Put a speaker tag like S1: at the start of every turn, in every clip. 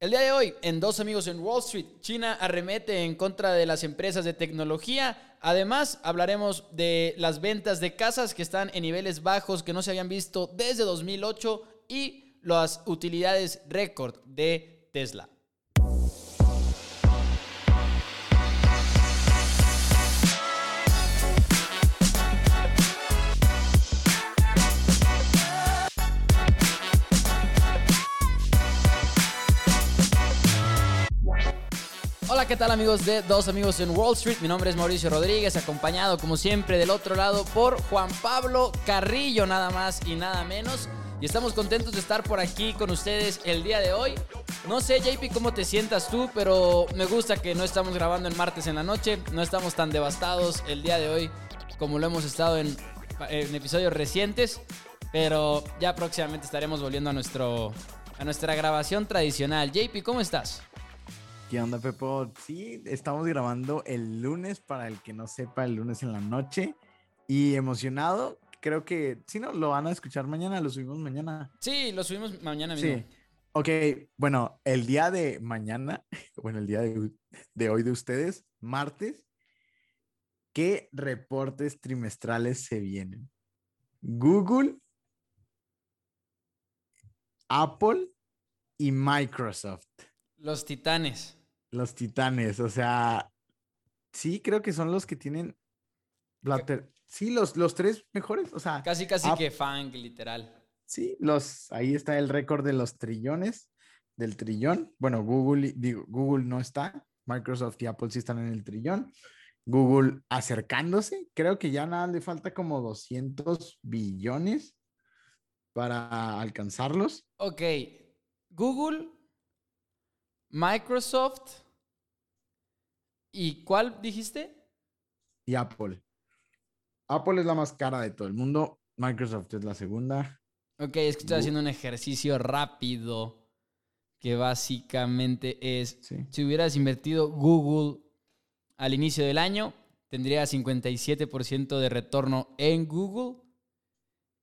S1: El día de hoy, en Dos Amigos en Wall Street, China arremete en contra de las empresas de tecnología. Además, hablaremos de las ventas de casas que están en niveles bajos que no se habían visto desde 2008 y las utilidades récord de Tesla. ¿Qué tal amigos de Dos Amigos en Wall Street? Mi nombre es Mauricio Rodríguez, acompañado como siempre del otro lado por Juan Pablo Carrillo, nada más y nada menos. Y estamos contentos de estar por aquí con ustedes el día de hoy. No sé, JP, cómo te sientas tú, pero me gusta que no estamos grabando en martes en la noche, no estamos tan devastados el día de hoy como lo hemos estado en, en episodios recientes, pero ya próximamente estaremos volviendo a, nuestro, a nuestra grabación tradicional. JP, ¿cómo estás?
S2: ¿Qué onda, Pepo? Sí, estamos grabando el lunes, para el que no sepa, el lunes en la noche. Y emocionado, creo que, si no, lo van a escuchar mañana, lo subimos mañana.
S1: Sí, lo subimos mañana mismo.
S2: Sí. Ok, bueno, el día de mañana, bueno, el día de, de hoy de ustedes, martes, ¿qué reportes trimestrales se vienen? Google, Apple y Microsoft.
S1: Los titanes.
S2: Los titanes, o sea, sí, creo que son los que tienen. La ter- sí, los, los tres mejores, o sea.
S1: Casi, casi
S2: Ap-
S1: que fang, literal.
S2: Sí, los, ahí está el récord de los trillones, del trillón. Bueno, Google, digo, Google no está, Microsoft y Apple sí están en el trillón. Google acercándose, creo que ya nada le falta como 200 billones para alcanzarlos.
S1: Ok, Google, Microsoft y ¿cuál dijiste?
S2: Y Apple. Apple es la más cara de todo el mundo, Microsoft es la segunda.
S1: Ok, es que estoy haciendo un ejercicio rápido que básicamente es,
S2: Sí.
S1: si hubieras invertido Google al inicio del año, tendría 57% de retorno en Google.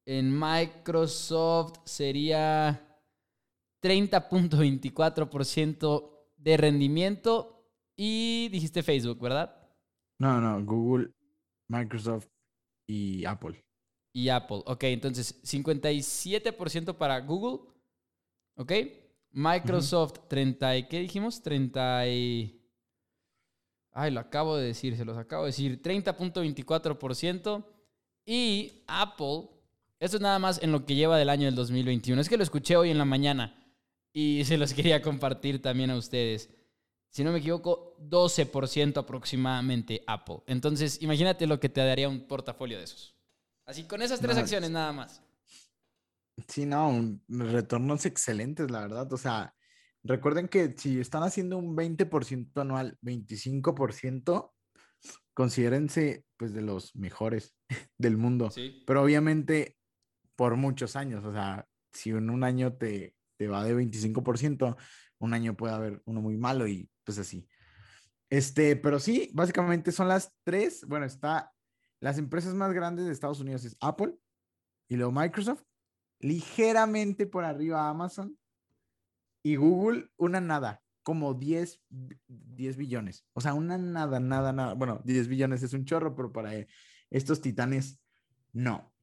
S1: En Microsoft sería 30.24% de rendimiento. Y dijiste Facebook, ¿verdad?
S2: No, no, Google, Microsoft y Apple.
S1: y Apple. Ok, entonces 57% para Google. Ok. Microsoft 30 y ¿qué dijimos? 30 y... Ay, lo acabo de decir, se los acabo de decir. 30.24%. Y Apple, esto es nada más en lo que lleva del año del 2021. Es que lo escuché hoy en la mañana y se los quería compartir también a ustedes. Si no me equivoco, 12% aproximadamente Apple. Entonces, imagínate lo que te daría un portafolio de esos. Así, con esas tres
S2: No,
S1: acciones nada más.
S2: Sí, no, retornos excelentes, la verdad. O sea, recuerden que si están haciendo un 20% anual, 25%, considérense pues de los mejores del mundo.
S1: Sí.
S2: Pero obviamente por muchos años, o sea, si en un año te, te va de 25%, un año puede haber uno muy malo y pues así. Este, pero sí, básicamente son las tres, bueno, está, las empresas más grandes de Estados Unidos es Apple y luego Microsoft, ligeramente por arriba Amazon y Google, una nada, como 10, bi- 10 billones, o sea, una nada, nada, nada, bueno, 10 billones es un chorro, pero para estos titanes, no.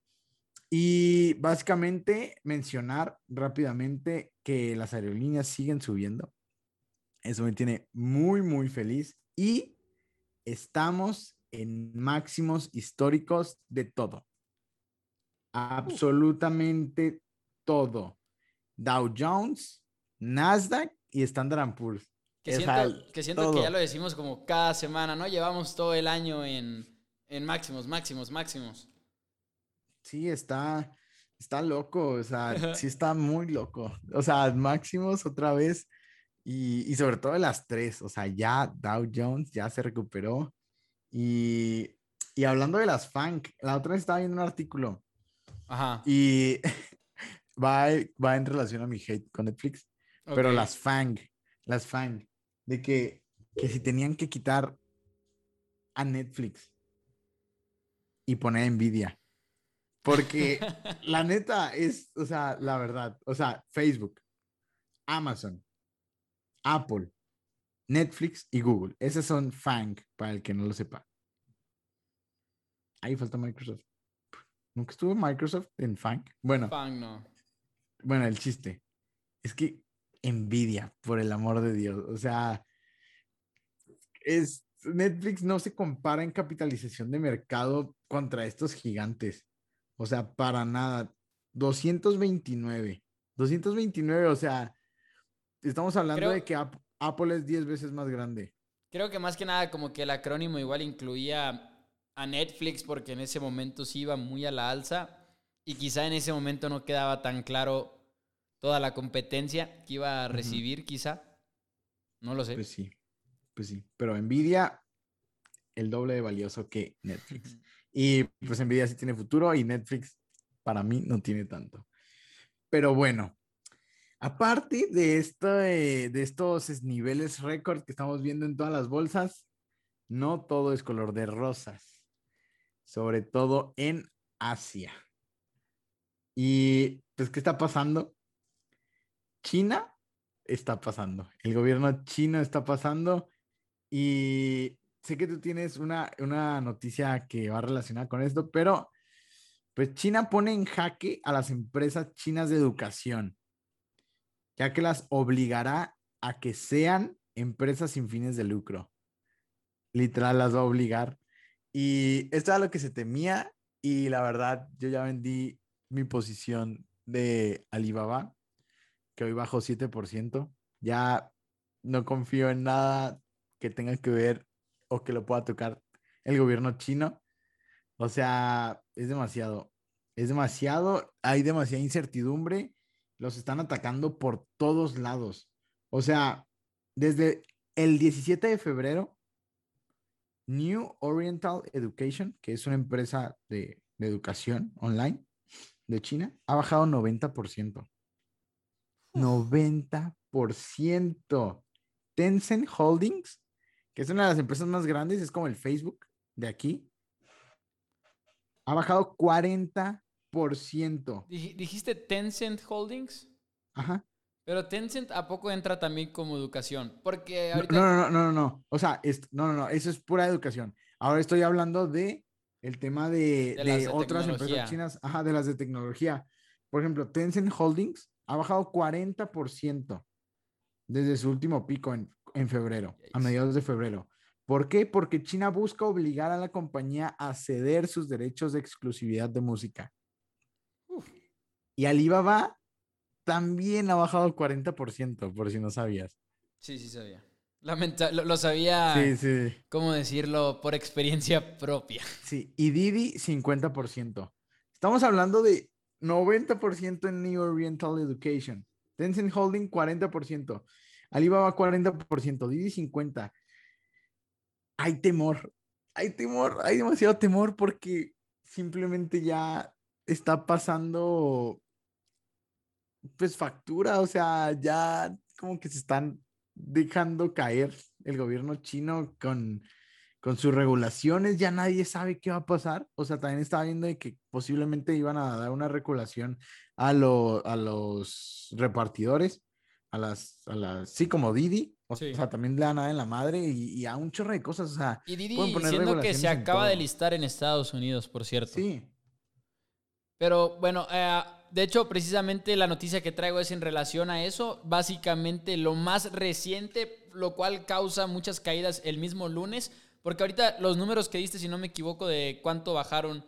S2: Y básicamente mencionar rápidamente que las aerolíneas siguen subiendo. Eso me tiene muy, muy feliz. Y estamos en máximos históricos de todo. Absolutamente todo. Dow Jones, Nasdaq y Standard Poor's.
S1: Que siento, que, siento que ya lo decimos como cada semana, ¿no? Llevamos todo el año en, en máximos, máximos, máximos.
S2: Sí, está, está loco, o sea, sí está muy loco. O sea, máximos otra vez y, y sobre todo las tres, o sea, ya Dow Jones ya se recuperó. Y, y hablando de las FANG, la otra vez estaba viendo un artículo
S1: Ajá.
S2: y va, va en relación a mi hate con Netflix, pero las FANG, las FANG, de que, que si tenían que quitar a Netflix y poner Nvidia. Porque la neta es, o sea, la verdad, o sea, Facebook, Amazon, Apple, Netflix y Google. Esos son FANG, para el que no lo sepa. Ahí falta Microsoft. ¿Nunca estuvo Microsoft en FANG? Bueno.
S1: FANG no.
S2: Bueno, el chiste. Es que envidia, por el amor de Dios. O sea, es, Netflix no se compara en capitalización de mercado contra estos gigantes. O sea, para nada. 229. 229, o sea, estamos hablando de que Apple es 10 veces más grande.
S1: Creo que más que nada como que el acrónimo igual incluía a Netflix porque en ese momento sí iba muy a la alza y quizá en ese momento no quedaba tan claro toda la competencia que iba a recibir, quizá. No lo sé.
S2: Pues sí, pues sí. Pero Nvidia, el doble de valioso que Netflix. Y pues Nvidia sí tiene futuro y Netflix para mí no tiene tanto. Pero bueno, aparte de, esto, de estos niveles récord que estamos viendo en todas las bolsas, no todo es color de rosas, sobre todo en Asia. Y pues, ¿qué está pasando? China está pasando, el gobierno chino está pasando y sé que tú tienes una, una noticia que va relacionada con esto, pero pues China pone en jaque a las empresas chinas de educación, ya que las obligará a que sean empresas sin fines de lucro. Literal las va a obligar. Y esto era lo que se temía y la verdad yo ya vendí mi posición de Alibaba, que hoy bajó 7%. Ya no confío en nada que tenga que ver o que lo pueda tocar el gobierno chino. O sea, es demasiado. Es demasiado. Hay demasiada incertidumbre. Los están atacando por todos lados. O sea, desde el 17 de febrero, New Oriental Education, que es una empresa de, educación online de China, ha bajado 90%. 90%. Tencent Holdings, que es una de las empresas más grandes, es como el Facebook de aquí, ha bajado 40%.
S1: ¿Dijiste Tencent Holdings?
S2: Ajá.
S1: Pero Tencent ¿a poco entra también como educación? Porque
S2: ahorita... No, no, no, no, no. O sea, no, no, no, eso es pura educación. Ahora estoy hablando de el tema de, de, otras empresas chinas, ajá, de las de tecnología. Por ejemplo, Tencent Holdings ha bajado 40% desde su último pico en, en febrero, a mediados de febrero. ¿Por qué? Porque China busca obligar a la compañía a ceder sus derechos de exclusividad de música. Y Alibaba también ha bajado 40%, por si no sabías.
S1: Sí, sí sabía. lo, sabía, sí, sí. ¿cómo decirlo? Por experiencia propia.
S2: Sí, y Didi 50%. Estamos hablando de 90% en New Oriental Education. Tencent Holding 40%. Alibaba 40%. Didi 50% hay temor, hay temor, hay demasiado temor porque simplemente ya está pasando pues factura, o sea, ya como que se están dejando caer el gobierno chino con, con sus regulaciones, ya nadie sabe qué va a pasar. O sea, también estaba viendo que posiblemente iban a dar una regulación a, a los repartidores, a las, a las, sí, como Didi, o sea, también le dan en la madre y, a un chorro de cosas. O sea,
S1: y Didi diciendo que se acaba de listar en Estados Unidos, por cierto.
S2: Sí.
S1: Pero bueno, eh, de hecho, precisamente la noticia que traigo es en relación a eso. Básicamente lo más reciente, lo cual causa muchas caídas el mismo lunes. Porque ahorita los números que diste, si no me equivoco, de cuánto bajaron,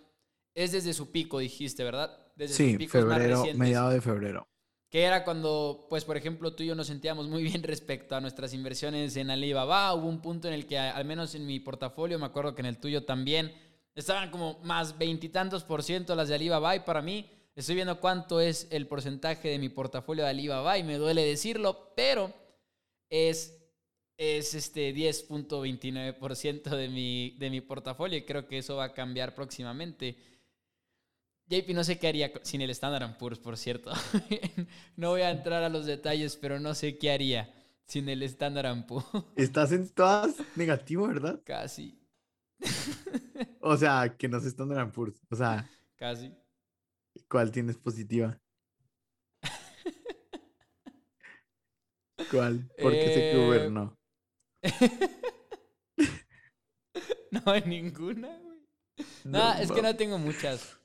S1: es desde su pico, dijiste, ¿verdad? Desde
S2: sí, febrero, mediado de febrero
S1: que era cuando, pues, por ejemplo, tú y yo nos sentíamos muy bien respecto a nuestras inversiones en Alibaba. Hubo un punto en el que, al menos en mi portafolio, me acuerdo que en el tuyo también, estaban como más veintitantos por ciento las de Alibaba. Y para mí, estoy viendo cuánto es el porcentaje de mi portafolio de Alibaba y me duele decirlo, pero es, es este 10.29% de mi, de mi portafolio y creo que eso va a cambiar próximamente. JP no sé qué haría sin el Standard Poor's, por cierto. no voy a entrar a los detalles, pero no sé qué haría sin el Standard Poor's.
S2: Estás en todas negativo, ¿verdad?
S1: Casi.
S2: o sea, que no es Standard Poor's. O sea.
S1: Casi.
S2: ¿Cuál tienes positiva? ¿Cuál? Porque sé que Uber
S1: Eh,
S2: no.
S1: no hay ninguna, güey. No, es que no tengo muchas.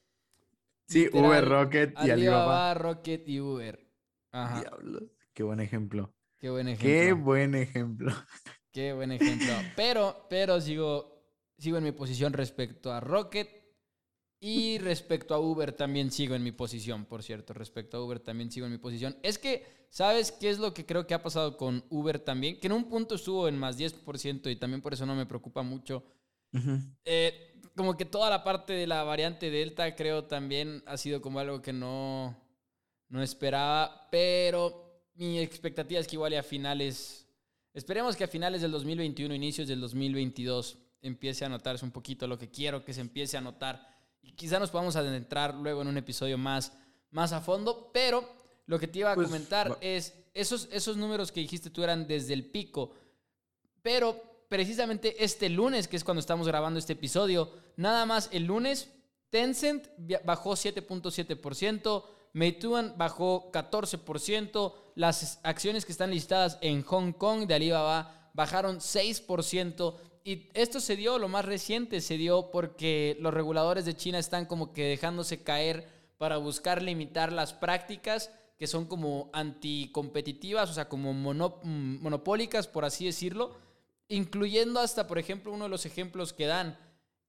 S2: Sí,
S1: literal,
S2: Uber, Rocket y
S1: Alibaba,
S2: Alibaba.
S1: Rocket y Uber. Ajá.
S2: Diablos. Qué buen ejemplo.
S1: Qué buen ejemplo.
S2: Qué buen ejemplo.
S1: Qué buen ejemplo. Pero, pero sigo, sigo en mi posición respecto a Rocket. Y respecto a Uber también sigo en mi posición, por cierto. Respecto a Uber también sigo en mi posición. Es que, ¿sabes qué es lo que creo que ha pasado con Uber también? Que en un punto estuvo en más 10% y también por eso no me preocupa mucho. Eh, como que toda la parte de la variante Delta creo también ha sido como algo que no, no esperaba, pero mi expectativa es que igual a finales, esperemos que a finales del 2021, inicios del 2022, empiece a notarse un poquito lo que quiero que se empiece a notar. Y quizá nos podamos adentrar luego en un episodio más, más a fondo, pero lo que te iba a
S2: Pues,
S1: comentar es, esos, esos números que dijiste tú eran desde el pico, pero precisamente este lunes, que es cuando estamos grabando este episodio, nada más el lunes, Tencent bajó 7.7%, Meituan bajó 14%, las acciones que están listadas en Hong Kong de Alibaba bajaron 6%. Y esto se dio, lo más reciente se dio porque los reguladores de China están como que dejándose caer para buscar limitar las prácticas que son como anticompetitivas, o sea, como mono- mm, monopólicas, por así decirlo, incluyendo hasta, por ejemplo, uno de los ejemplos que dan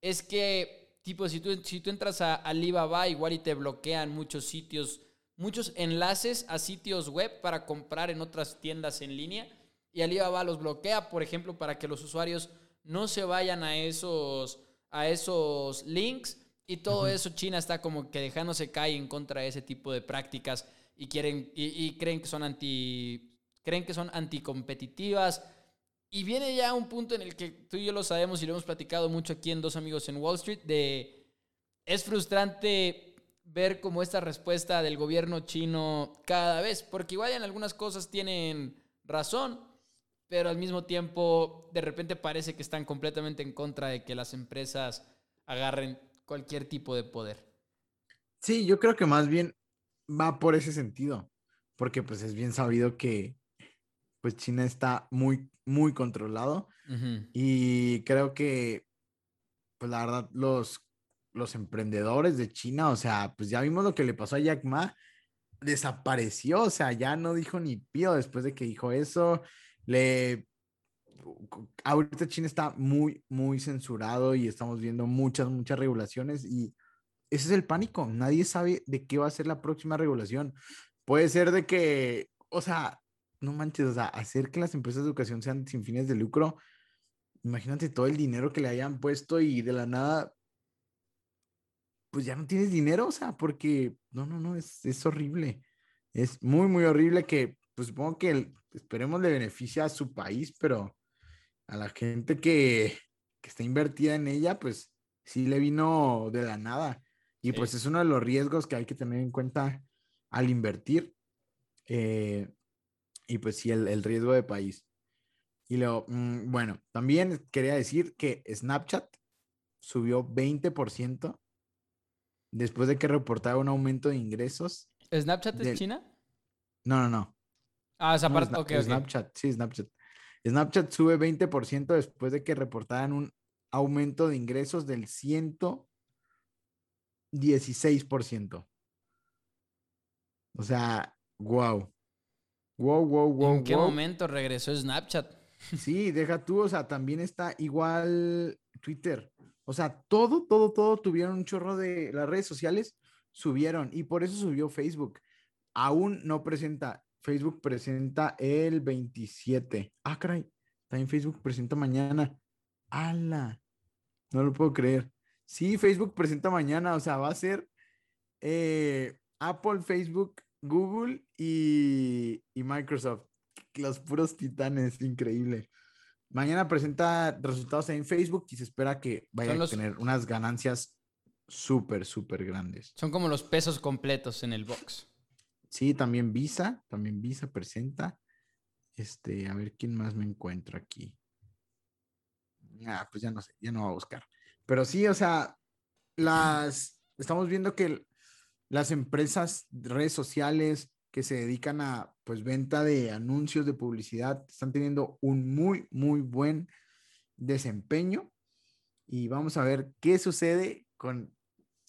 S1: es que, tipo, si tú, si tú entras a Alibaba, igual y te bloquean muchos sitios, muchos enlaces a sitios web para comprar en otras tiendas en línea, y Alibaba los bloquea, por ejemplo, para que los usuarios no se vayan a esos, a esos links, y todo eso China está como que dejándose caer en contra de ese tipo de prácticas y quieren y, y creen que son anti creen que son anticompetitivas y viene ya un punto en el que tú y yo lo sabemos y lo hemos platicado mucho aquí en Dos Amigos en Wall Street, de es frustrante ver como esta respuesta del gobierno chino cada vez, porque igual en algunas cosas tienen razón, pero al mismo tiempo de repente parece que están completamente en contra de que las empresas agarren cualquier tipo de poder.
S2: Sí, yo creo que más bien va por ese sentido, porque pues es bien sabido que pues China está muy, muy controlado y creo que pues la verdad los, los emprendedores de China, o sea, pues ya vimos lo que le pasó a Jack Ma, desapareció, o sea, ya no dijo ni pío después de que dijo eso, le... Ahorita China está muy, muy censurado y estamos viendo muchas, muchas regulaciones y ese es el pánico. Nadie sabe de qué va a ser la próxima regulación. Puede ser de que, o sea, no manches, o sea, hacer que las empresas de educación sean sin fines de lucro. Imagínate todo el dinero que le hayan puesto y de la nada, pues ya no tienes dinero, o sea, porque no, no, no, es, es horrible. Es muy, muy horrible que, pues supongo que el- esperemos le beneficia a su país, pero a la gente que, que está invertida en ella, pues sí le vino de la nada. Y
S1: Sí.
S2: pues es uno de los riesgos que hay que tener en cuenta al invertir. Eh, y pues sí, el, el riesgo de país. Y luego, mm, bueno, también quería decir que Snapchat subió 20% después de que reportara un aumento de ingresos.
S1: ¿Snapchat es China?
S2: No, no, no.
S1: Ah, esa
S2: No,
S1: parte,
S2: Sna-. Snapchat, sí, Snapchat. Snapchat sube 20% después de que reportaran un aumento de ingresos del 116%. O sea, wow. Wow, wow, wow.
S1: ¿En qué
S2: wow.
S1: momento regresó Snapchat?
S2: Sí, deja tú, o sea, también está igual Twitter. O sea, todo, todo, todo tuvieron un chorro de las redes sociales, subieron y por eso subió Facebook. Aún no presenta, Facebook presenta el 27. Ah, caray, también Facebook presenta mañana. ¡Hala! No lo puedo creer. Sí, Facebook presenta mañana, o sea, va a ser eh, Apple, Facebook, Google y, y Microsoft los puros titanes, increíble. Mañana presenta resultados en Facebook y se espera que vaya
S1: Son
S2: a
S1: los-
S2: tener unas ganancias súper, súper grandes.
S1: Son como los pesos completos en el box.
S2: Sí, también Visa, también Visa presenta. Este, a ver quién más me encuentro aquí. Ah, pues ya no sé, ya no voy a buscar. Pero sí, o sea, las estamos viendo que las empresas, redes sociales, que se dedican a pues venta de anuncios de publicidad están teniendo un muy, muy buen desempeño y vamos a ver qué sucede con,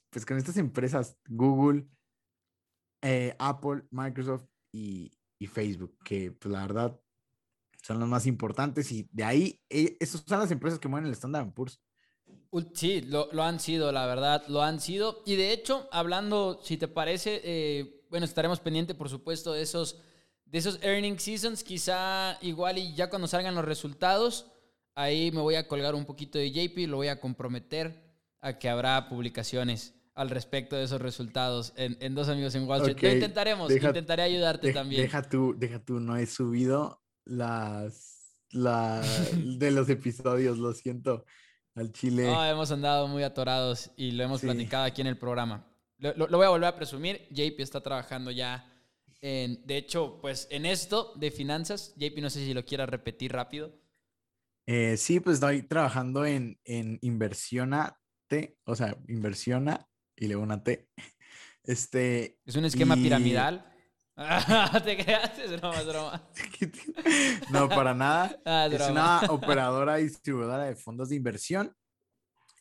S2: pues, con estas empresas Google, eh, Apple, Microsoft y, y, Facebook, que pues, la verdad son las más importantes y de ahí, eh, esas son las empresas que mueven el Standard Poor's.
S1: Sí, lo, lo, han sido, la verdad, lo han sido. Y de hecho, hablando, si te parece, eh, bueno, estaremos pendientes, por supuesto, de esos, de esos earning seasons. Quizá igual y ya cuando salgan los resultados, ahí me voy a colgar un poquito de JP, lo voy a comprometer a que habrá publicaciones al respecto de esos resultados en, Dos Amigos en Wall Street. Lo intentaremos, intentaré ayudarte también.
S2: Deja tú, deja tú, no he subido las, la, de los episodios, lo siento, al Chile.
S1: No, hemos andado muy atorados y lo hemos platicado aquí en el programa. Lo, voy a volver a presumir. JP está trabajando ya en, de hecho, pues en esto de finanzas. JP, no sé si lo quiera repetir rápido.
S2: Eh, sí, pues estoy trabajando en, en inversiona T, o sea, inversiona y luego una T. Este.
S1: Es un esquema piramidal. ¿Te quedas? Es broma, es broma.
S2: no, para nada. Ah, es una operadora distribuidora de fondos de inversión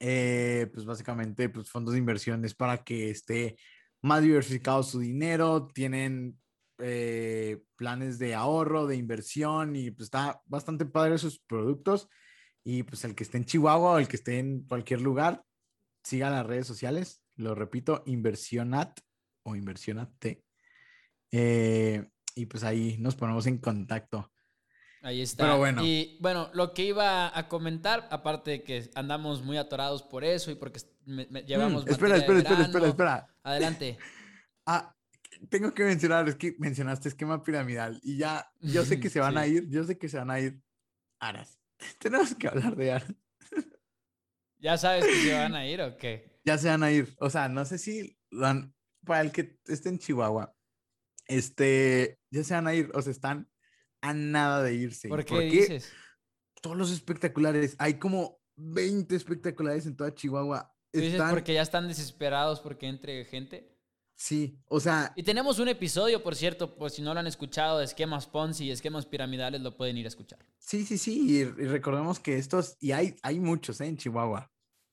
S2: eh, pues básicamente, pues fondos de inversión es para que esté más diversificado su dinero, tienen eh, planes de ahorro, de inversión y pues está bastante padre sus productos. Y pues el que esté en Chihuahua o el que esté en cualquier lugar, siga las redes sociales. Lo repito, Inversionat o Inversionate. Eh, y pues ahí nos ponemos en contacto.
S1: Ahí está. bueno. Y bueno, lo que iba a comentar, aparte de que andamos muy atorados por eso y porque llevamos.
S2: Mm, espera, espera, espera, espera, espera.
S1: Adelante.
S2: ah, tengo que mencionar, es que mencionaste esquema piramidal y ya, yo sé que se van a ir, yo sé que se van a ir Aras. Tenemos que hablar de Aras.
S1: ¿Ya sabes que se van a ir o qué?
S2: Ya se van a ir. O sea, no sé si van, para el que esté en Chihuahua, este, ya se van a ir, o sea, están a nada de irse.
S1: ¿Por qué dices?
S2: Todos los espectaculares, hay como 20 espectaculares en toda Chihuahua.
S1: dices porque ya están desesperados porque entre gente?
S2: Sí, o sea...
S1: Y tenemos un episodio, por cierto, pues si no lo han escuchado, de esquemas Ponzi y esquemas piramidales, lo pueden ir a escuchar.
S2: Sí, sí, sí, y, recordemos que estos, y hay, hay muchos ¿eh? en Chihuahua,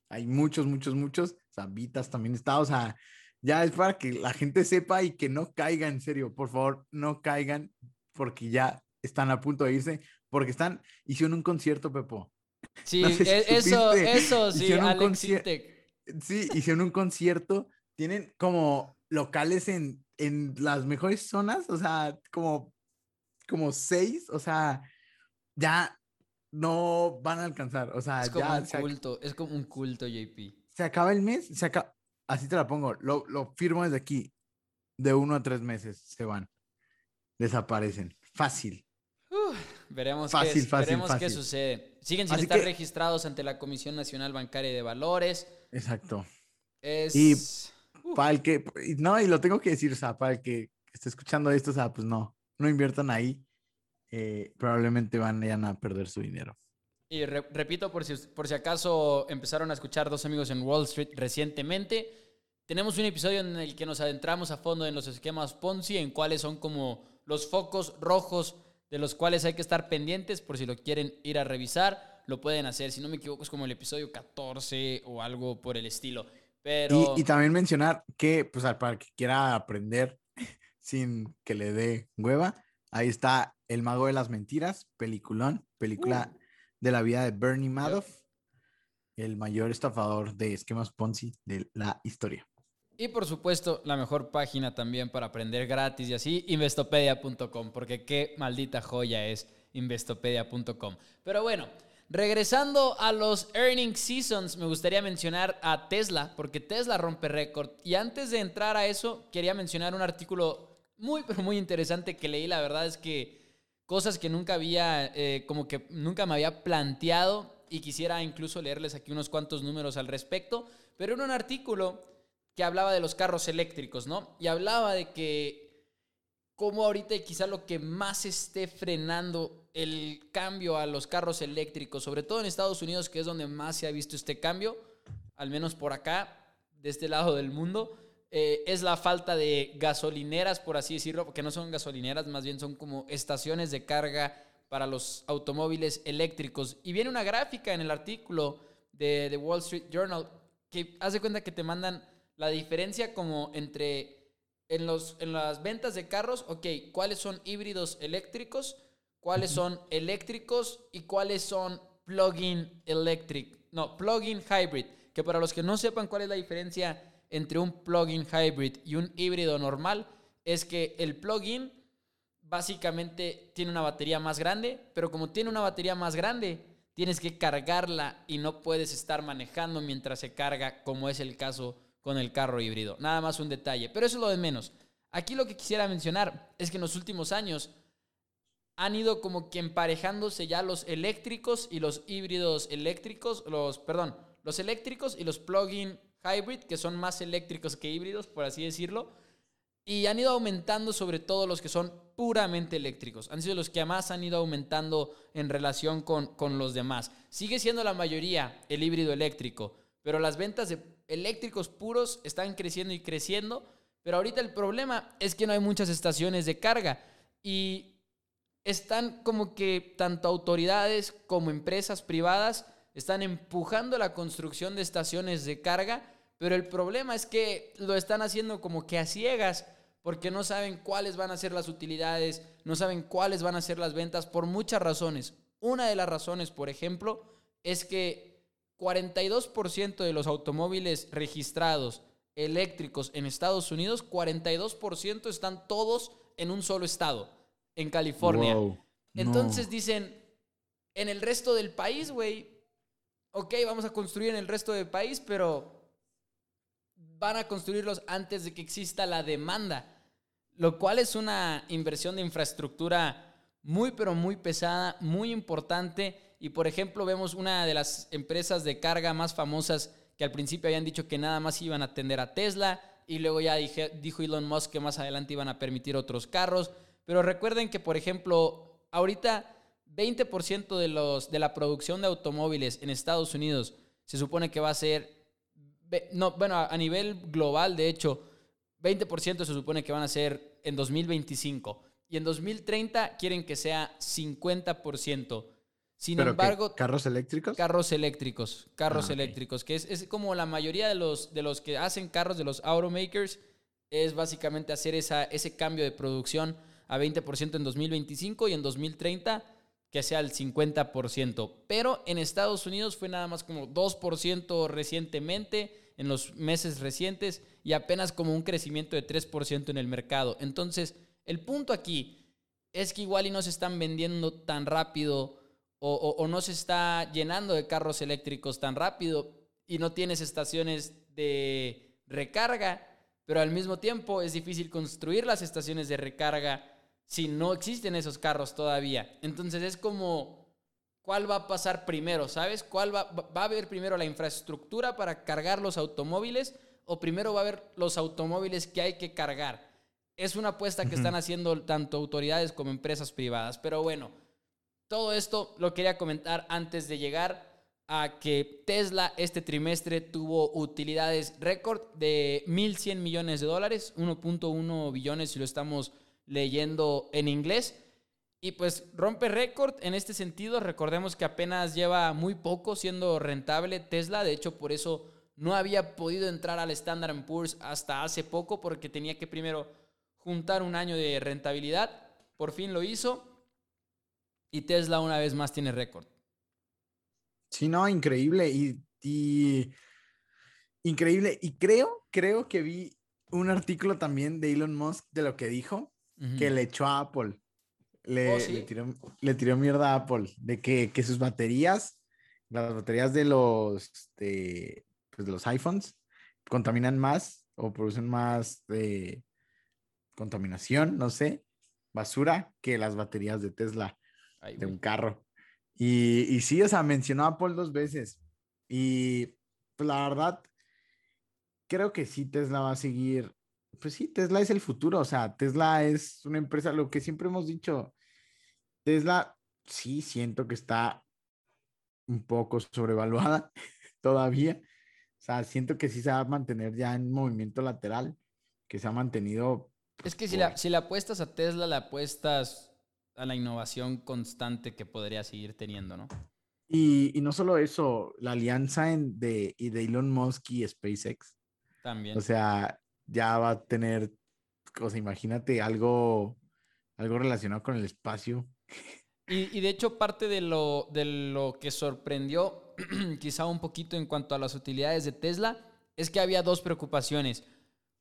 S2: hay muchos, muchos, muchos, Sabitas también está, o sea, ya es para que la gente sepa y que no caigan, en serio, por favor, no caigan, porque ya están a punto de irse porque están, hicieron un concierto, Pepo.
S1: Sí, e, eso, eso, sí, Alex
S2: Sí, hicieron un concierto, tienen como locales en, en las mejores zonas, o sea, como, como seis, o sea, ya no van a alcanzar, o sea,
S1: es como
S2: ya.
S1: Un culto, es como un culto, JP.
S2: Se acaba el mes, se acaba, así te la pongo, lo, lo firmo desde aquí, de uno a tres meses se van, desaparecen, fácil
S1: veremos qué, veremos qué sucede. Siguen sin estar registrados ante la Comisión Nacional Bancaria de Valores.
S2: Exacto.
S1: Es...
S2: Y para el que, no, y lo tengo que decir, o sea, para el que esté escuchando esto, o sea, pues no, no inviertan ahí. Eh, probablemente van a perder su dinero.
S1: Y repito, por si, por si acaso empezaron a escuchar dos amigos en Wall Street recientemente, tenemos un episodio en el que nos adentramos a fondo en los esquemas Ponzi, en cuáles son como los focos rojos de los cuales hay que estar pendientes por si lo quieren ir a revisar, lo pueden hacer. Si no me equivoco, es como el episodio 14 o algo por el estilo. Pero...
S2: Y, también mencionar que, pues, para el que quiera aprender sin que le dé hueva, ahí está El Mago de las Mentiras, peliculón, película uh. De la vida de Bernie Madoff, el mayor estafador de esquemas Ponzi de la historia.
S1: Y por supuesto, la mejor página también para aprender gratis y así, investopedia.com, porque qué maldita joya es investopedia.com. Pero bueno, regresando a los earning seasons, me gustaría mencionar a Tesla, porque Tesla rompe récord. Y antes de entrar a eso, quería mencionar un artículo muy, pero muy interesante que leí. La verdad es que cosas que nunca había, eh, como que nunca me había planteado y quisiera incluso leerles aquí unos cuantos números al respecto. Pero en un artículo que hablaba de los carros eléctricos, ¿no? Y hablaba de que como ahorita quizá lo que más esté frenando el cambio a los carros eléctricos, sobre todo en Estados Unidos, que es donde más se ha visto este cambio, al menos por acá, de este lado del mundo, eh, es la falta de gasolineras, por así decirlo, porque no son gasolineras, más bien son como estaciones de carga para los automóviles eléctricos. Y viene una gráfica en el artículo de The Wall Street Journal que hace cuenta que te mandan la diferencia como entre en, los, en las ventas de carros, ok, cuáles son híbridos eléctricos, cuáles son eléctricos y cuáles son plug-in electric, no, plug-in hybrid, que para los que no sepan cuál es la diferencia entre un plug-in hybrid y un híbrido normal, es que el plug-in básicamente tiene una batería más grande, pero como tiene una batería más grande, tienes que cargarla y no puedes estar manejando mientras se carga, como es el caso con el carro híbrido. Nada más un detalle, pero eso es lo de menos. Aquí lo que quisiera mencionar es que en los últimos años han ido como que emparejándose ya los eléctricos y los híbridos eléctricos, los, perdón, los eléctricos y los plug-in hybrid, que son más eléctricos que híbridos, por así decirlo. Y han ido aumentando sobre todo los que son puramente eléctricos. Han sido los que más han ido aumentando en relación con, con los demás. Sigue siendo la mayoría el híbrido eléctrico, pero las ventas de eléctricos puros están creciendo y creciendo. Pero ahorita el problema es que no hay muchas estaciones de carga. Y están como que tanto autoridades como empresas privadas están empujando la construcción de estaciones de carga, pero el problema es que lo están haciendo como que a ciegas porque no saben cuáles van a ser las utilidades, no saben cuáles van a ser las ventas por muchas razones. Una de las razones, por ejemplo, es que 42% de los automóviles registrados eléctricos en Estados Unidos, 42% están todos en un solo estado en California. Entonces dicen, en el resto del país, güey, ok, vamos a construir en el resto del país, pero van a construirlos antes de que exista la demanda, lo cual es una inversión de infraestructura muy, pero muy pesada, muy importante. Y por ejemplo, vemos una de las empresas de carga más famosas que al principio habían dicho que nada más iban a atender a Tesla y luego ya dijo Elon Musk que más adelante iban a permitir otros carros. Pero recuerden que, por ejemplo, ahorita 20% de, los, de la producción de automóviles en Estados Unidos se supone que va a ser, no, bueno, a nivel global, de hecho, 20% se supone que van a ser en 2025. Y en 2030 quieren que sea 50%. Sin embargo...
S2: ¿Carros eléctricos?
S1: Carros eléctricos, carros ah, eléctricos, que es, es, como la mayoría de los, de los que hacen carros, de los automakers, es básicamente hacer esa, ese cambio de producción a 20% en 2025 y en 2030 que sea el 50%. Pero en Estados Unidos fue nada más como 2% recientemente, en los meses recientes, y apenas como un crecimiento de 3% en el mercado. Entonces, el punto aquí es que igual y no se están vendiendo tan rápido o, o no se está llenando de carros eléctricos tan rápido y no tienes estaciones de recarga, pero al mismo tiempo es difícil construir las estaciones de recarga si no existen esos carros todavía. Entonces es como, ¿cuál va a pasar primero? ¿Sabes? ¿Cuál va, va a haber primero la infraestructura para cargar los automóviles o primero va a haber los automóviles que hay que cargar? Es una apuesta que están haciendo tanto autoridades como empresas privadas. Pero bueno, todo esto lo quería comentar antes de llegar a que Tesla este trimestre tuvo utilidades récord de 1.100 millones de dólares, 1.1 billones si lo estamos leyendo en inglés. Y pues rompe récord en este sentido. Recordemos que apenas lleva muy poco siendo rentable Tesla. De hecho, por eso no había podido entrar al Standard Poor's hasta hace poco porque tenía que primero juntar un año de rentabilidad. Por fin lo hizo. Y Tesla una vez más tiene récord.
S2: Sí, no, increíble. Y, y, increíble. Y creo, creo que vi un artículo también de Elon Musk de lo que dijo que le echó a Apple. Le, oh, le, tiró, mierda a Apple de que, que, sus baterías, las baterías de los, de, pues de los iPhones, contaminan más o producen más de contaminación, no sé, basura que las baterías de Tesla, de un carro. Y, y sí, o sea, mencionó a Apple dos veces. Y pues la verdad, creo que sí Tesla va a seguir pues sí, Tesla es el futuro, o sea, Tesla es una empresa, lo que siempre hemos dicho, Tesla sí siento que está un poco sobrevaluada todavía, o sea, siento que sí se va a mantener ya en movimiento lateral, que se ha mantenido.
S1: Es que si, la, si le apuestas a Tesla, le apuestas a la innovación constante que podría seguir teniendo, ¿no?
S2: Y, y no solo eso, la alianza en, de, y de Elon Musk y SpaceX.
S1: También.
S2: O sea, ya va a tener, o sea, imagínate algo, algo relacionado con el espacio.
S1: Y, y de hecho, parte de lo, de lo que sorprendió quizá un poquito en cuanto a las utilidades de Tesla es que había dos preocupaciones.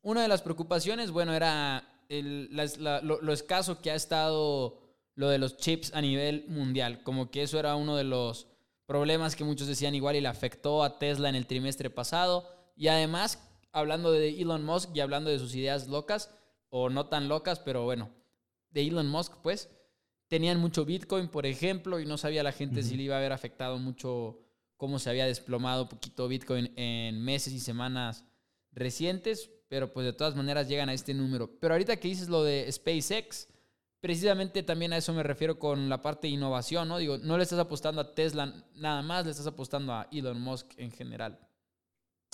S1: Una de las preocupaciones, bueno, era el, la- lo, lo escaso que ha estado lo de los chips a nivel mundial. Como que eso era uno de los problemas que muchos decían igual y le afectó a Tesla en el trimestre pasado. Y además, hablando de Elon Musk y hablando de sus ideas locas, o no tan locas, pero bueno, de Elon Musk, pues, tenían mucho Bitcoin, por ejemplo, y no sabía la gente si le iba a haber afectado mucho cómo se había desplomado un poquito Bitcoin en meses y semanas recientes, pero pues de todas maneras llegan a este número. Pero ahorita que dices lo de SpaceX, precisamente también a eso me refiero con la parte de innovación, ¿no? Digo, no le estás apostando a Tesla nada más, le estás apostando a Elon Musk en general.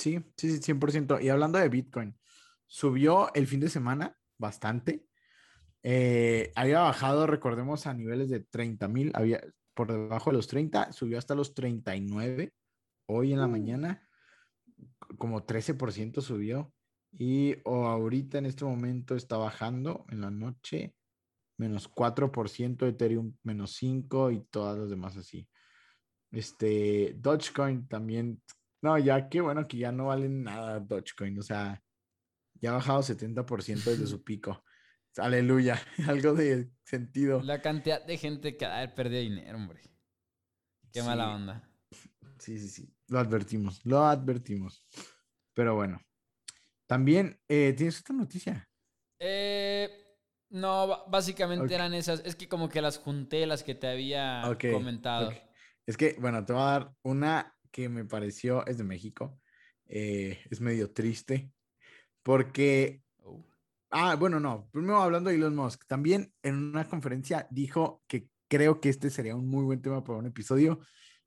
S2: Sí, sí, sí, 100%. Y hablando de Bitcoin, subió el fin de semana bastante. Eh, había bajado, recordemos, a niveles de 30 mil, había por debajo de los 30, subió hasta los 39 hoy en la
S1: Uh.
S2: mañana, como 13% subió. Y o ahorita en este momento está bajando en la noche, menos 4%, Ethereum menos 5 y todas las demás así. Este, Dogecoin también, no, ya qué bueno que ya no valen nada Dogecoin, o sea, ya ha bajado 70% desde su pico. Aleluya, algo de sentido.
S1: La cantidad de gente que ha perdido dinero, hombre. Qué mala onda.
S2: Sí, sí, sí, lo advertimos, lo advertimos. Pero bueno, también eh, tienes esta noticia.
S1: Eh, no, básicamente eran esas. Es que como que las junté, las que te había comentado.
S2: Es que, bueno, te voy a dar una que me pareció, es de México, eh, es medio triste, porque
S1: Oh.
S2: Ah, bueno, no. Primero hablando de Elon Musk, también en una conferencia dijo que creo que este sería un muy buen tema para un episodio,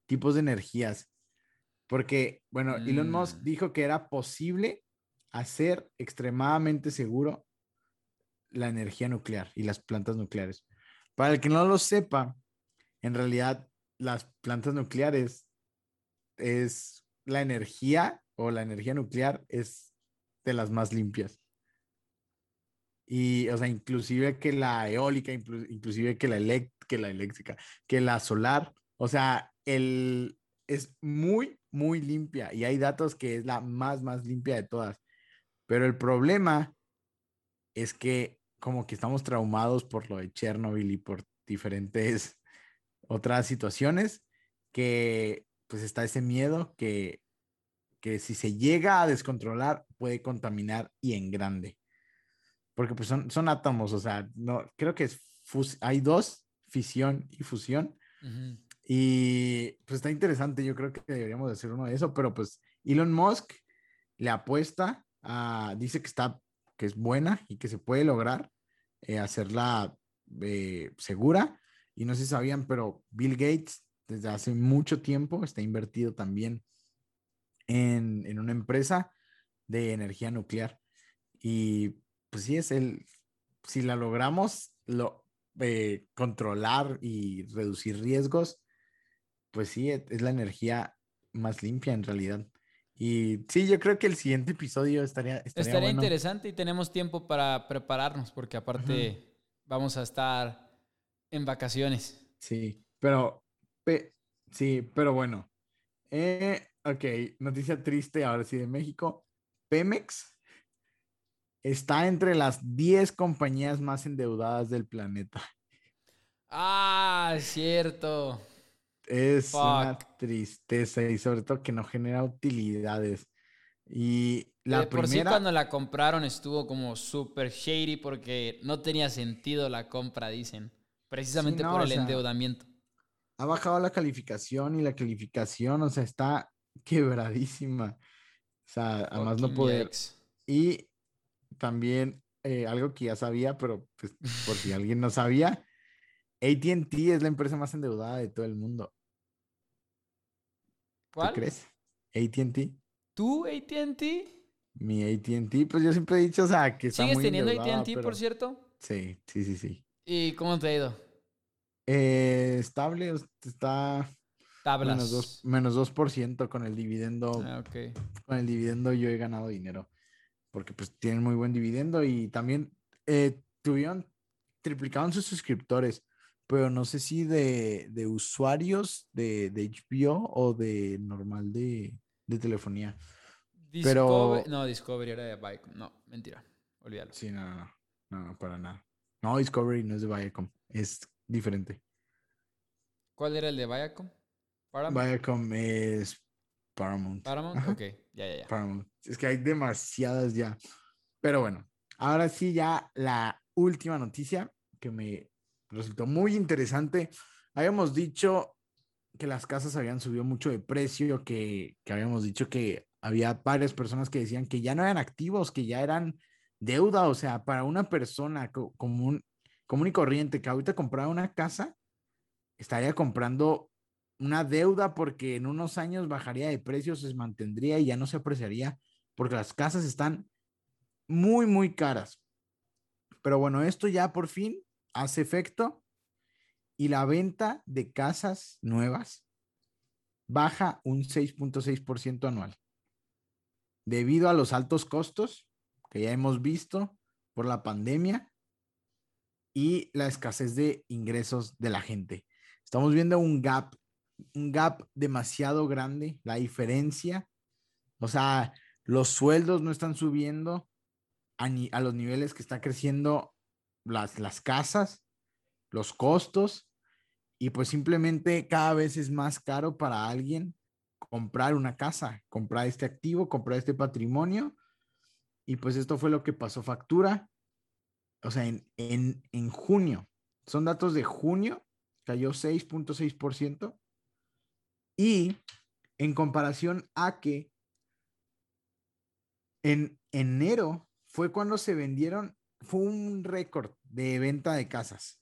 S2: tipos de energías. Porque, bueno, Elon Musk
S1: Mm.
S2: dijo que era posible hacer extremadamente seguro la energía nuclear y las plantas nucleares. Para el que no lo sepa, en realidad las plantas nucleares es la energía o la energía nuclear es de las más limpias. Y, o sea, inclusive que la eólica, inclu- inclusive que la, elec- que la eléctrica, que la solar, o sea, el, es muy, muy limpia y hay datos que es la más, más limpia de todas. Pero el problema es que como que estamos traumados por lo de Chernobyl y por diferentes otras situaciones que pues está ese miedo que, que si se llega a descontrolar puede contaminar y en grande. Porque pues son, son átomos, o sea, no, creo que es hay dos, fisión y fusión. Y pues está interesante, yo creo que deberíamos de hacer uno de eso, pero pues Elon Musk le apuesta a, dice que está, que es buena y que se puede lograr eh, hacerla eh, segura. Y no sé si sabían, pero Bill Gates desde hace mucho tiempo está invertido también en, en una empresa de energía nuclear. Y pues sí, es el, si la logramos lo, eh, controlar y reducir riesgos, pues sí, e- es la energía más limpia en realidad. Y sí, yo creo que el siguiente episodio estaría, estaría,
S1: Estaría
S2: bueno.
S1: interesante y tenemos tiempo para prepararnos porque aparte vamos a estar en vacaciones.
S2: Sí, pero, pe- sí, pero bueno. Eh, ok, noticia triste ahora sí de México. Pemex está entre las 10 compañías más endeudadas del planeta.
S1: Ah, es cierto.
S2: Es una tristeza y sobre todo que no genera utilidades. Y la
S1: de por sí
S2: primera,
S1: cuando la compraron estuvo como super shady porque no tenía sentido la compra, dicen. Precisamente
S2: no,
S1: por el
S2: sea,
S1: endeudamiento.
S2: Ha bajado la calificación y la calificación, o sea, está quebradísima. O sea, además no poder. Y también eh, algo que ya sabía, pero pues, por si alguien no sabía, ATT es la empresa más endeudada de todo el mundo. ¿Tú
S1: ¿Cuál?
S2: crees? ATT.
S1: ¿Tú, ATT?
S2: Mi ATT, pues yo siempre he dicho, o sea, que está
S1: ¿Sigues
S2: muy
S1: teniendo ATT,
S2: pero-
S1: por cierto?
S2: Sí, sí, sí, sí.
S1: ¿Y cómo te ha ido?
S2: Eh, estable, está
S1: Tablas.
S2: menos 2%, menos 2% con el dividendo.
S1: Ah, ok.
S2: Con el dividendo yo he ganado dinero. Porque pues tienen muy buen dividendo y también eh, tuvieron, triplicaron sus suscriptores. Pero no sé si de, de usuarios de, de HBO o de normal de, de telefonía. Pero-
S1: No, Discovery era de Viacom. No, mentira. Olvídalo.
S2: Sí, no, no, no, para nada. No, Discovery no es de Viacom, es diferente.
S1: ¿Cuál era el de Viacom? Paramount.
S2: Viacom es Paramount.
S1: Paramount.
S2: Ajá.
S1: Ok, ya, ya, ya.
S2: Paramount. Es que hay demasiadas ya. Pero bueno, ahora sí ya la última noticia que me resultó muy interesante. Habíamos dicho que las casas habían subido mucho de precio, que, que habíamos dicho que había varias personas que decían que ya no eran activos, que ya eran deuda. O sea, para una persona co- común, común y corriente que ahorita comprara una casa, estaría comprando una deuda porque en unos años bajaría de precio, se mantendría y ya no se apreciaría porque las casas están muy, muy caras. Pero bueno, esto ya por fin hace efecto y la venta de casas nuevas baja un 6.6% anual debido a los altos costos que ya hemos visto por la pandemia y la escasez de ingresos de la gente. Estamos viendo un gap, un gap demasiado grande, la diferencia. O sea, los sueldos no están subiendo a, a los niveles que está creciendo las, las casas, los costos, y pues simplemente cada vez es más caro para alguien comprar una casa, comprar este activo, comprar este patrimonio. Y pues esto fue lo que pasó factura. O sea, en, en, en junio, son datos de junio, cayó 6.6%. Y en comparación a que en enero fue cuando se vendieron, fue un récord de venta de casas,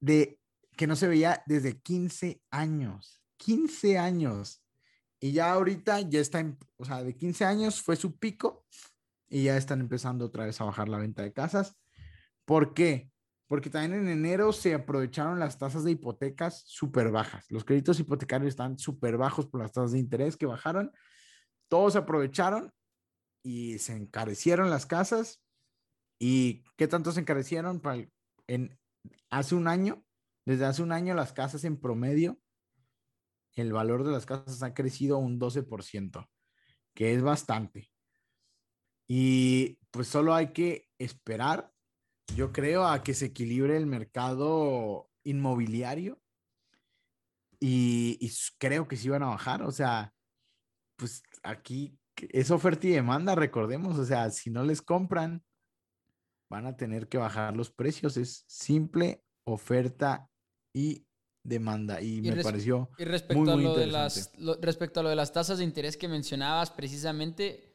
S2: de que no se veía desde 15 años, 15 años. Y ya ahorita ya está, en- o sea, de 15 años fue su pico y ya están empezando otra vez a bajar la venta de casas. ¿Por qué? Porque también en enero se aprovecharon las tasas de hipotecas súper bajas. Los créditos hipotecarios están súper bajos por las tasas de interés que bajaron. Todos aprovecharon y se encarecieron las casas. ¿Y qué tanto se encarecieron? En, hace un año, desde hace un año las casas en promedio, el valor de las casas ha crecido un 12%, que es bastante. Y pues solo hay que esperar, yo creo, a que se equilibre el mercado inmobiliario. Y, creo que sí van a bajar. O sea, pues aquí es oferta y demanda, recordemos. O sea, si no les compran, van a tener que bajar los precios. Es simple oferta y demanda. Y,
S1: Y
S2: me pareció
S1: Y respecto,
S2: Muy,
S1: a
S2: muy
S1: lo de las,
S2: interesante.
S1: lo- respecto a lo de las tasas de interés que mencionabas precisamente,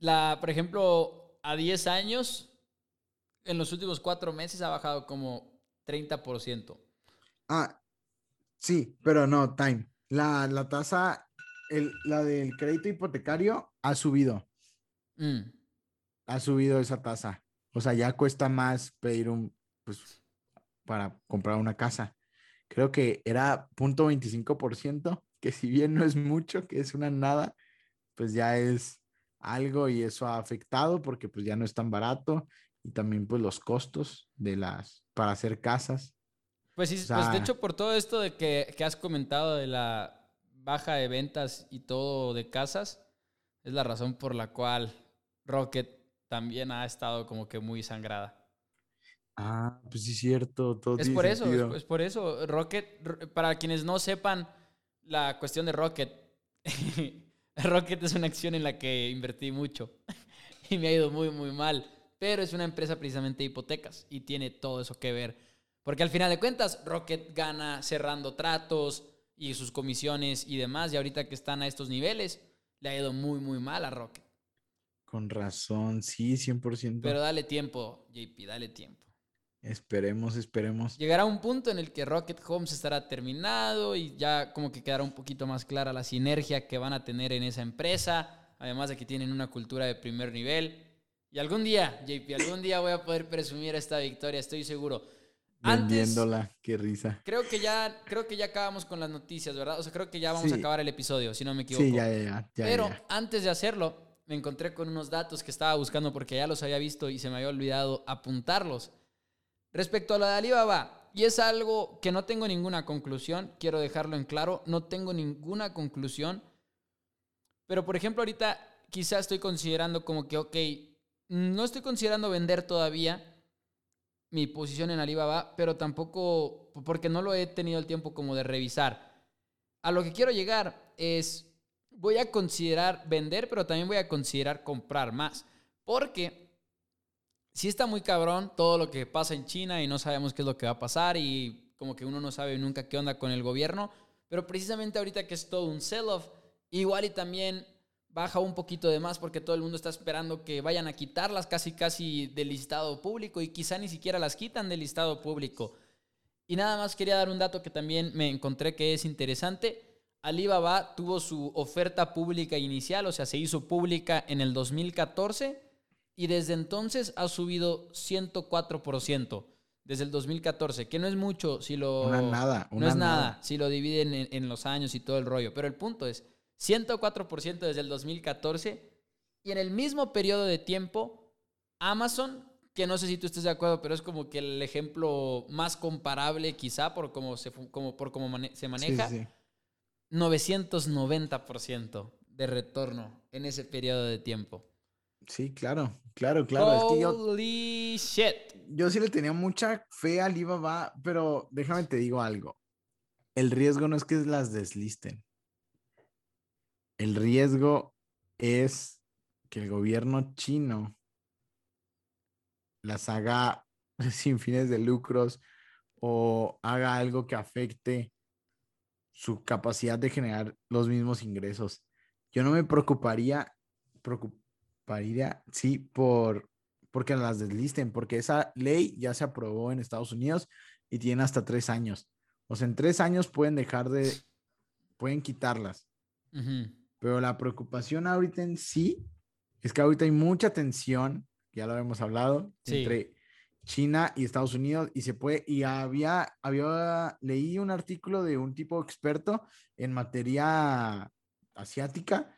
S1: la, por ejemplo, a 10 años, en los últimos cuatro meses ha bajado como 30%.
S2: Ah, sí, pero no, time. La, la tasa, el, la del crédito hipotecario ha subido,
S1: Mm.
S2: ha subido esa tasa. O sea, ya cuesta más pedir un, pues, para comprar una casa. Creo que era 0.25%, que si bien no es mucho, que es una nada, pues ya es algo y eso ha afectado porque pues ya no es tan barato y también pues los costos de las, para hacer casas.
S1: Pues sí,
S2: O
S1: pues de hecho por todo esto de que, que has comentado de la baja de ventas y todo de casas, es la razón por la cual Rocket también ha estado como que muy sangrada.
S2: Ah, pues sí es cierto, todo
S1: Es
S2: tiene
S1: por eso, es, por eso. Rocket, para quienes no sepan la cuestión de Rocket, Rocket es una acción en la que invertí mucho y me ha ido muy, muy mal. Pero es una empresa precisamente de hipotecas y tiene todo eso que ver. Porque al final de cuentas, Rocket gana cerrando tratos y sus comisiones y demás. Y ahorita que están a estos niveles, le ha ido muy, muy mal a Rocket.
S2: Con razón, sí, 100%.
S1: Pero dale tiempo, JP, dale tiempo.
S2: Esperemos, esperemos.
S1: Llegará un punto en el que Rocket Homes estará terminado y ya como que quedará un poquito más clara la sinergia que van a tener en esa empresa, además de que tienen una cultura de primer nivel. Y algún día, JP, algún día voy a poder presumir esta victoria, estoy seguro.
S2: Vendiéndola, qué risa.
S1: Creo que ya, creo que ya acabamos con las noticias, ¿verdad? O sea, creo que ya vamos a acabar el episodio, si no me equivoco.
S2: Sí, ya, ya, ya.
S1: Pero antes de hacerlo, me encontré con unos datos que estaba buscando porque ya los había visto y se me había olvidado apuntarlos. Respecto a lo de Alibaba, y es algo que no tengo ninguna conclusión, quiero dejarlo en claro, no tengo ninguna conclusión, pero por ejemplo ahorita quizá estoy considerando como que, ok, no estoy considerando vender todavía mi posición en Alibaba, pero tampoco, porque no lo he tenido el tiempo como de revisar. A lo que quiero llegar es, voy a considerar vender, pero también voy a considerar comprar más, porque sí está muy cabrón todo lo que pasa en China y no sabemos qué es lo que va a pasar y como que uno no sabe nunca qué onda con el gobierno, pero precisamente ahorita que es todo un sell-off, igual y también baja un poquito de más porque todo el mundo está esperando que vayan a quitarlas casi casi del listado público y quizá ni siquiera las quitan del listado público. Y nada más quería dar un dato que también me encontré que es interesante. Alibaba tuvo su oferta pública inicial, o sea, se hizo pública en el 2014 y desde entonces ha subido 104% desde el 2014, que no es mucho si lo...
S2: nada.
S1: no es nada, si lo dividen en, los años y todo el rollo, pero el punto es 104% desde el 2014 y en el mismo periodo de tiempo, Amazon, que no sé si tú estés de acuerdo, pero es como que el ejemplo más comparable quizá por cómo se, como, por cómo se maneja, 990% de retorno en ese periodo de tiempo.
S2: Sí, claro, claro, claro.
S1: Holy shit.
S2: Yo sí le tenía mucha fe a Alibaba, pero déjame te digo algo. El riesgo no es que las deslisten. El riesgo es que el gobierno chino las haga sin fines de lucros o haga algo que afecte su capacidad de generar los mismos ingresos. Yo no me preocuparía, Pariria, sí, por, porque las deslisten, porque esa ley ya se aprobó en Estados Unidos y tiene hasta tres años. O sea, en tres años pueden dejar de, pueden quitarlas. Pero la preocupación ahorita en sí es que ahorita hay mucha tensión, ya lo hemos hablado, entre China y Estados Unidos y se puede, y había, había, leí un artículo de un tipo experto en materia asiática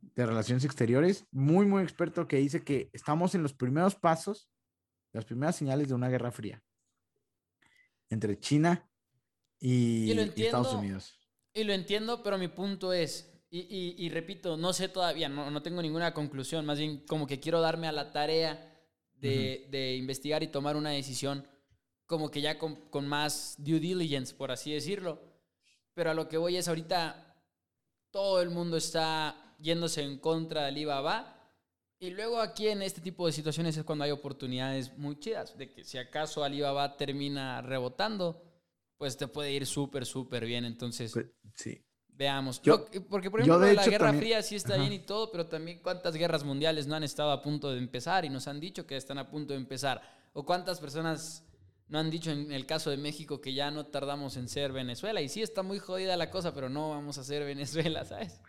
S2: de Relaciones Exteriores, muy, muy experto, que dice que estamos en los primeros pasos, las primeras señales de una guerra fría entre China y, Estados Unidos.
S1: Y lo entiendo, pero mi punto es, y, repito, no sé todavía, no, tengo ninguna conclusión, más bien como que quiero darme a la tarea de, investigar y tomar una decisión como que ya con, con, más due diligence, por así decirlo. Pero a lo que voy es ahorita, todo el mundo está yéndose en contra de Alibaba. Y luego aquí en este tipo de situaciones es cuando hay oportunidades muy chidas, de que si acaso Alibaba termina rebotando, pues te puede ir súper, súper bien. Entonces,
S2: pues, sí.
S1: veamos. porque, por ejemplo, la Guerra Fría sí está bien y todo, pero también cuántas guerras mundiales no han estado a punto de empezar y nos han dicho que están a punto de empezar. O cuántas personas no han dicho en el caso de México que ya no tardamos en ser Venezuela. Y sí está muy jodida la cosa, pero no vamos a ser Venezuela, ¿sabes?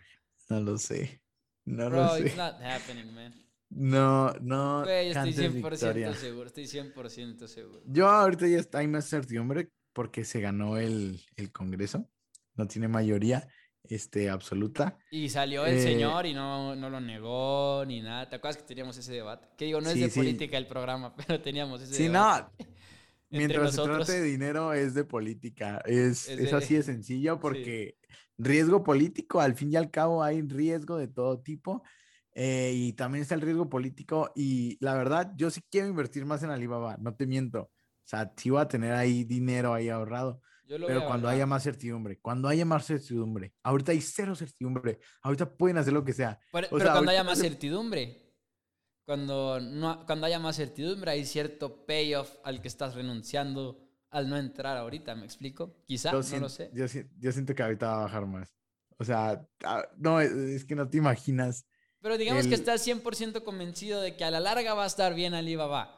S2: No lo sé. No lo sé.
S1: It's not happening, man.
S2: No, no.
S1: estoy 100% seguro, estoy 100% seguro.
S2: Yo ahorita ya hay más certidumbre porque se ganó el, el Congreso. No tiene mayoría este, absoluta.
S1: Y salió el eh, señor y no, no, lo negó ni nada. ¿Te acuerdas que teníamos ese debate? Que digo, no es de política el programa, pero teníamos ese debate.
S2: Sí, no. Mientras se trate de dinero es de política. Es, es, así de sencillo porque riesgo político, al fin y al cabo hay riesgo de todo tipo. Eh, y también está el riesgo político. Y la verdad, yo sí quiero invertir más en Alibaba, no te miento. O sea, sí voy a tener ahí dinero ahí ahorrado. Pero cuando haya más certidumbre, cuando haya más certidumbre, ahorita hay cero certidumbre, ahorita pueden hacer lo que sea.
S1: Pero, cuando haya más certidumbre, cuando, no, cuando haya más certidumbre, hay cierto payoff al que estás renunciando al no entrar ahorita, ¿me explico? Quizá, no lo sé.
S2: Yo, siento que ahorita va a bajar más. O sea, ah, no, es que no te imaginas.
S1: Pero digamos que estás 100% convencido de que a la larga va a estar bien Alibaba.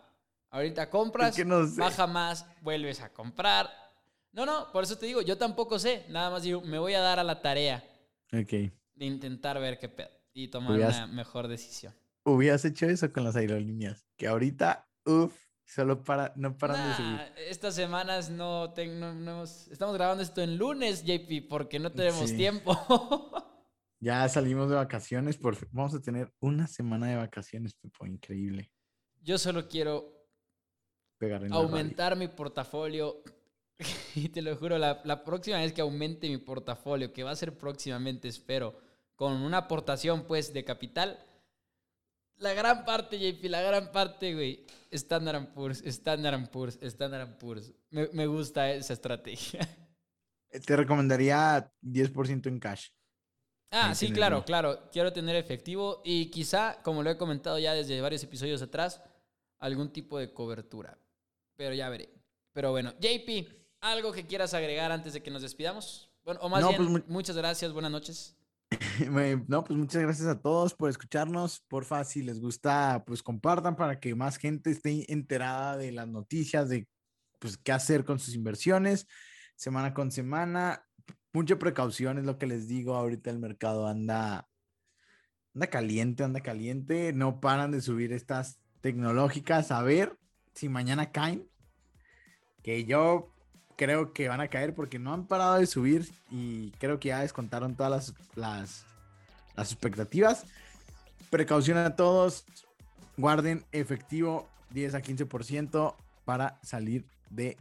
S1: Ahorita compras,
S2: que no sé.
S1: baja más, vuelves a comprar. No, no, por eso te digo, yo tampoco sé. Nada más digo, me voy a dar a la tarea de intentar ver qué pedo y tomar
S2: Hubieras-
S1: una mejor decisión.
S2: Hubieras hecho eso con las aerolíneas. Que ahorita, uff, solo para, no paran de subir.
S1: Estas semanas no hemos- estamos grabando esto en lunes, JP, porque no tenemos
S2: Sí.
S1: tiempo.
S2: Ya salimos de vacaciones, por. Vamos a tener una semana de vacaciones, Pepo, increíble.
S1: Yo solo quiero
S2: Pegar en
S1: aumentar mi portafolio. Y te lo juro, la, la próxima vez que aumente mi portafolio, que va a ser próximamente, espero, con una aportación pues de capital, la gran parte, JP, la gran parte, güey, Standard Poor's, Standard Poor's, Standard Poor's. Me, me gusta esa estrategia.
S2: Eh, Te recomendaría 10% en cash.
S1: Ah,
S2: Ahí
S1: sí,
S2: tenerlo.
S1: claro, claro. Quiero tener efectivo y quizá, como lo he comentado ya desde varios episodios atrás, algún tipo de cobertura. Pero ya veré. Pero bueno, JP, ¿algo que quieras agregar antes de que nos despidamos? Bueno, o más
S2: No,
S1: bien,
S2: pues, mu-
S1: muchas gracias, buenas noches.
S2: No, pues muchas gracias a todos por escucharnos. Porfa, si les gusta, pues compartan para que más gente esté enterada de las noticias, de pues qué hacer con sus inversiones, semana con semana. Mucha precaución es lo que les digo. Ahorita el mercado anda, anda caliente, anda caliente. No paran de subir estas tecnológicas. A ver si mañana caen. Que yo creo que van a caer porque no han parado de subir y creo que ya descontaron todas las, las, las expectativas. Precaución a todos, guarden efectivo 10 a 15% para salir de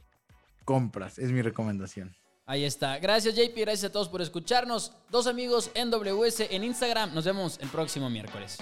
S2: compras. Es mi recomendación.
S1: Ahí está. Gracias, JP. Gracias a todos por escucharnos. Dos amigos en WS en Instagram. Nos vemos el próximo miércoles.